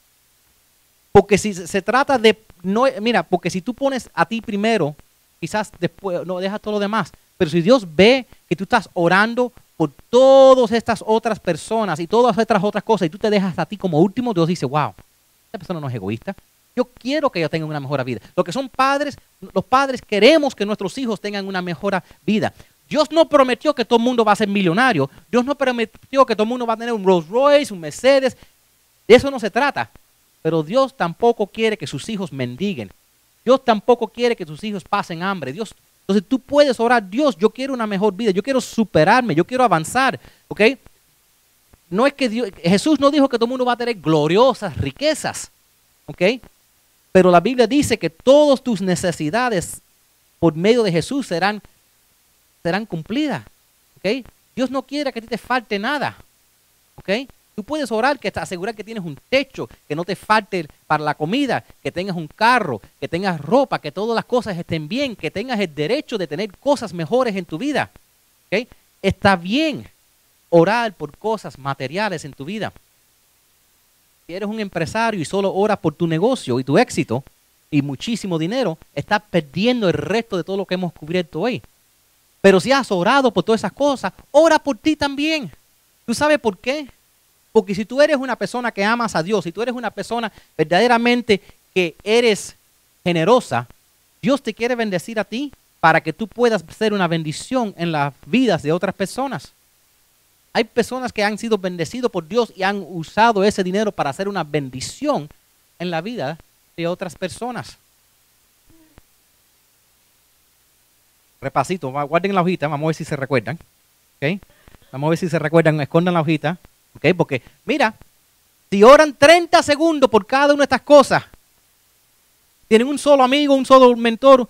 S1: Porque si se trata de, no, mira, porque si tú pones a ti primero, quizás después no dejas todo lo demás. Pero si Dios ve que tú estás orando por todas estas otras personas y todas estas otras cosas y tú te dejas a ti como último, Dios dice, wow, esta persona no es egoísta. Yo quiero que ellos tengan una mejor vida. Lo que son padres, los padres queremos que nuestros hijos tengan una mejor vida. Dios no prometió que todo el mundo va a ser millonario. Dios no prometió que todo el mundo va a tener un Rolls Royce, un Mercedes. De eso no se trata. Pero Dios tampoco quiere que sus hijos mendiguen. Dios tampoco quiere que sus hijos pasen hambre. Dios, entonces tú puedes orar, Dios, yo quiero una mejor vida, yo quiero superarme, yo quiero avanzar, ¿ok? no es que Dios, Jesús no dijo que todo el mundo va a tener gloriosas riquezas, ¿ok? Pero la Biblia dice que todas tus necesidades por medio de Jesús serán, serán cumplidas, ¿ok? Dios no quiere que a ti te falte nada, ¿ok? Tú puedes orar que asegurar que tienes un techo, que no te falte para la comida, que tengas un carro, que tengas ropa, que todas las cosas estén bien, que tengas el derecho de tener cosas mejores en tu vida. ¿ok? Está bien orar por cosas materiales en tu vida. Si eres un empresario y solo oras por tu negocio y tu éxito y muchísimo dinero, estás perdiendo el resto de todo lo que hemos cubierto hoy. Pero si has orado por todas esas cosas, ora por ti también. ¿Tú sabes por qué? Porque si tú eres una persona que amas a Dios, si tú eres una persona verdaderamente que eres generosa, Dios te quiere bendecir a ti para que tú puedas ser una bendición en las vidas de otras personas. Hay personas que han sido bendecidos por Dios y han usado ese dinero para hacer una bendición en la vida de otras personas. Repasito, guarden la hojita, vamos a ver si se recuerdan. Vamos a ver si se recuerdan, escondan la hojita. Porque, mira, si oran 30 segundos por cada una de estas cosas, tienen un solo amigo, un solo mentor,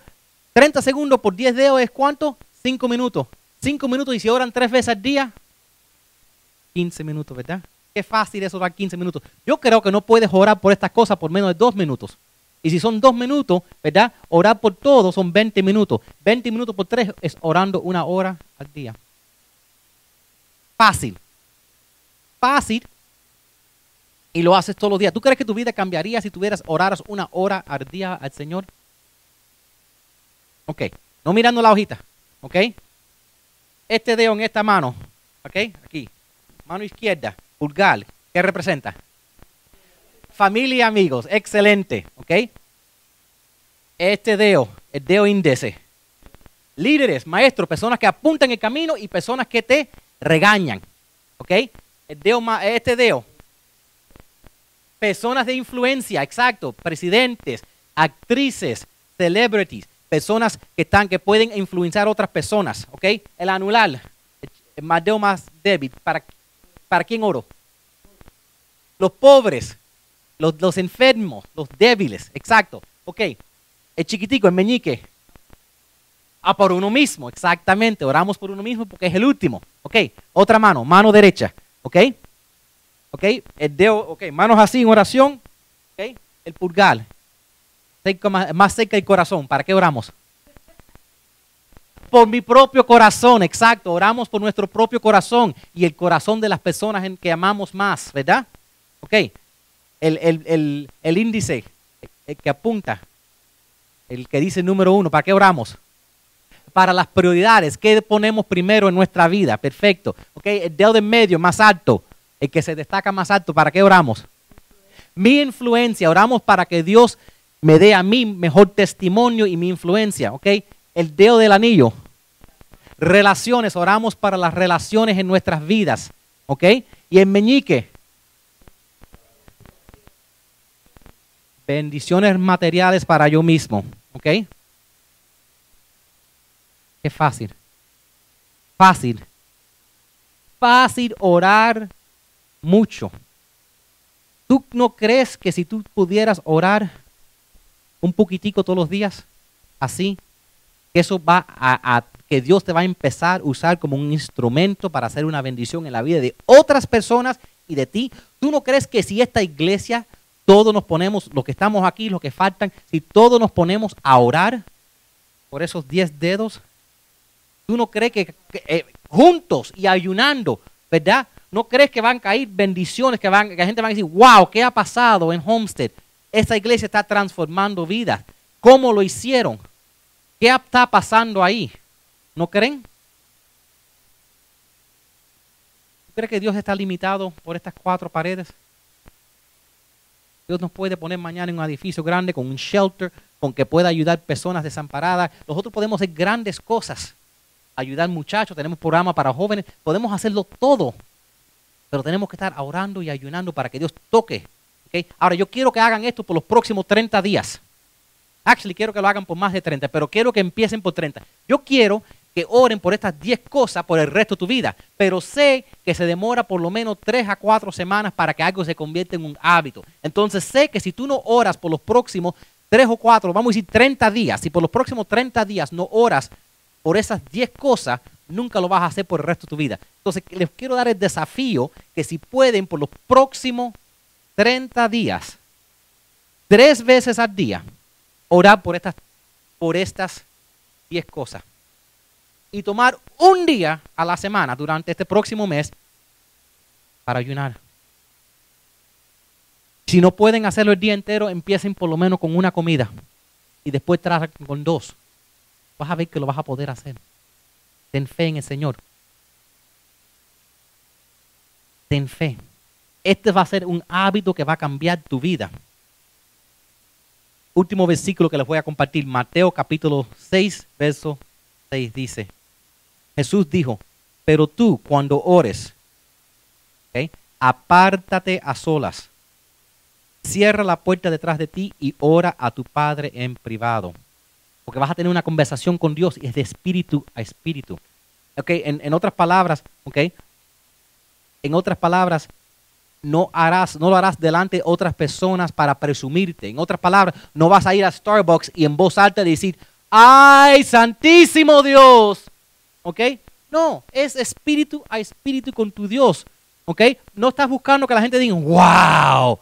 S1: 30 segundos por 10 dedos es cuánto? 5 minutos. 5 minutos y si oran tres veces al día, 15 minutos, ¿verdad? Qué fácil es orar 15 minutos. Yo creo que no puedes orar por estas cosas por menos de 2 minutos. Y si son 2 minutos, ¿verdad? Orar por todo son 20 minutos. 20 minutos por 3 es orando una hora al día. Fácil fácil y lo haces todos los días. ¿Tú crees que tu vida cambiaría si tuvieras oraras una hora al día al Señor? Ok, no mirando la hojita, ok. Este dedo en esta mano, ok, aquí, mano izquierda, pulgar, ¿qué representa? Familia y amigos, excelente, ok. Este dedo, el dedo índice. Líderes, maestros, personas que apuntan el camino y personas que te regañan, ok este dedo. Personas de influencia, exacto. Presidentes, actrices, celebrities, personas que están, que pueden influenciar a otras personas, ¿ok? El anular, más dedo más débil. ¿Para, para quién oro? Los pobres, los, enfermos, los débiles, exacto. Ok, el chiquitico, el meñique. Ah, por uno mismo, exactamente. Oramos por uno mismo porque es el último. Ok, otra mano, mano derecha. ¿Ok? ¿Ok? El dedo, ok, manos así en oración. ¿Ok? El pulgar. más, cerca del corazón. ¿Para qué oramos? Por mi propio corazón, exacto. Oramos por nuestro propio corazón y el corazón de las personas en que amamos más, ¿verdad? Ok. El, el, el índice, el que apunta, el que dice número uno, ¿para qué oramos? para las prioridades. ¿Qué ponemos primero en nuestra vida? Perfecto. Okay, el dedo de medio más alto, el que se destaca más alto. ¿Para qué oramos? Mi influencia. Oramos para que Dios me dé a mí mejor testimonio y mi influencia. ¿Ok? El dedo del anillo. Relaciones. Oramos para las relaciones en nuestras vidas. ¿Ok? Y el meñique. Bendiciones materiales para yo mismo. ¿Ok? Qué fácil. Fácil. Fácil orar mucho. ¿Tú no crees que si tú pudieras orar un poquitico todos los días, así, que eso va a, que Dios te va a empezar a usar como un instrumento para hacer una bendición en la vida de otras personas y de ti? ¿Tú no crees que si esta iglesia, todos nos ponemos, los que estamos aquí, los que faltan, si todos nos ponemos a orar por esos diez dedos, ¿Tú no crees que, eh, juntos y ayunando, verdad? ¿No crees que van a caer bendiciones, que, van, que la gente va a decir, wow, ¿qué ha pasado en Homestead? Esta iglesia está transformando vidas. ¿Cómo lo hicieron? ¿Qué está pasando ahí? ¿No creen? ¿Tú crees que Dios está limitado por estas cuatro paredes? Dios nos puede poner mañana en un edificio grande con un shelter, con que pueda ayudar personas desamparadas. Nosotros podemos hacer grandes cosas ayudar muchachos, tenemos programa para jóvenes, podemos hacerlo todo, pero tenemos que estar orando y ayunando para que Dios toque. Ahora, yo quiero que hagan esto por los próximos 30 días. Actually, quiero que lo hagan por más de 30, pero quiero que empiecen por 30. Yo quiero que oren por estas 10 cosas por el resto de tu vida, pero sé que se demora por lo menos 3 a 4 semanas para que algo se convierta en un hábito. Entonces sé que si tú no oras por los próximos 3 o 4, vamos a decir 30 días, si por los próximos 30 días no oras por esas 10 cosas, nunca lo vas a hacer por el resto de tu vida. Entonces les quiero dar el desafío que si pueden por los próximos 30 días, tres veces al día, orar por estas, por estas 10 cosas y tomar un día a la semana durante este próximo mes para ayunar. Si no pueden hacerlo el día entero, empiecen por lo menos con una comida y después traten con dos. Vas a ver que lo vas a poder hacer. Ten fe en el Señor. Ten fe. Este va a ser un hábito que va a cambiar tu vida. Último versículo que les voy a compartir, Mateo capítulo 6, verso 6 dice, Jesús dijo, pero tú cuando ores, apártate a solas, cierra la puerta detrás de ti y ora a tu Padre en privado. Porque vas a tener una conversación con Dios y es de espíritu a espíritu. Okay, en, en otras palabras, okay, en otras palabras, no harás, no lo harás delante de otras personas para presumirte. En otras palabras, no vas a ir a Starbucks y en voz alta decir, ¡ay, santísimo Dios! ¿Ok? No, es espíritu a espíritu con tu Dios. ¿Ok? No estás buscando que la gente diga, wow,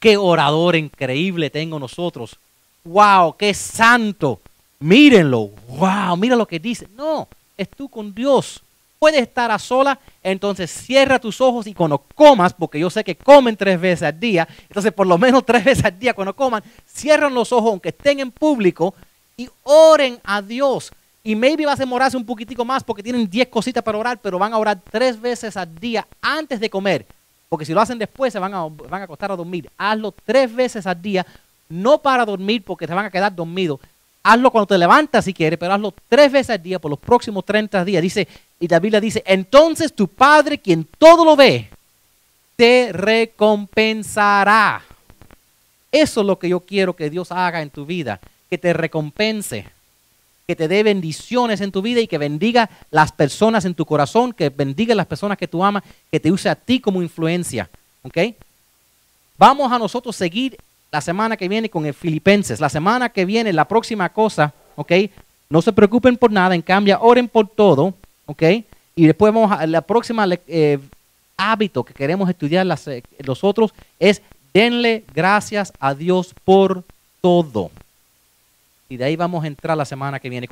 S1: qué orador increíble tengo nosotros. Wow, qué santo. Mírenlo. Wow, mira lo que dice. No, es tú con Dios. Puedes estar a sola, entonces cierra tus ojos y cuando comas, porque yo sé que comen tres veces al día, entonces por lo menos tres veces al día cuando coman, cierran los ojos aunque estén en público y oren a Dios. Y maybe vas a demorarse un poquitico más porque tienen 10 cositas para orar, pero van a orar tres veces al día antes de comer. Porque si lo hacen después se van a, van a acostar a dormir. Hazlo tres veces al día, no para dormir porque te van a quedar dormidos. Hazlo cuando te levantas si quieres, pero hazlo tres veces al día por los próximos 30 días. Dice, y la Biblia dice, entonces tu Padre, quien todo lo ve, te recompensará. Eso es lo que yo quiero que Dios haga en tu vida, que te recompense que te dé bendiciones en tu vida y que bendiga las personas en tu corazón, que bendiga las personas que tú amas, que te use a ti como influencia. ¿Ok? Vamos a nosotros seguir la semana que viene con el Filipenses. La semana que viene, la próxima cosa, ¿ok? No se preocupen por nada, en cambio, oren por todo, ¿ok? Y después vamos a la próxima eh, hábito que queremos estudiar las, eh, los otros es denle gracias a Dios por todo. Y de ahí vamos a entrar la semana que viene.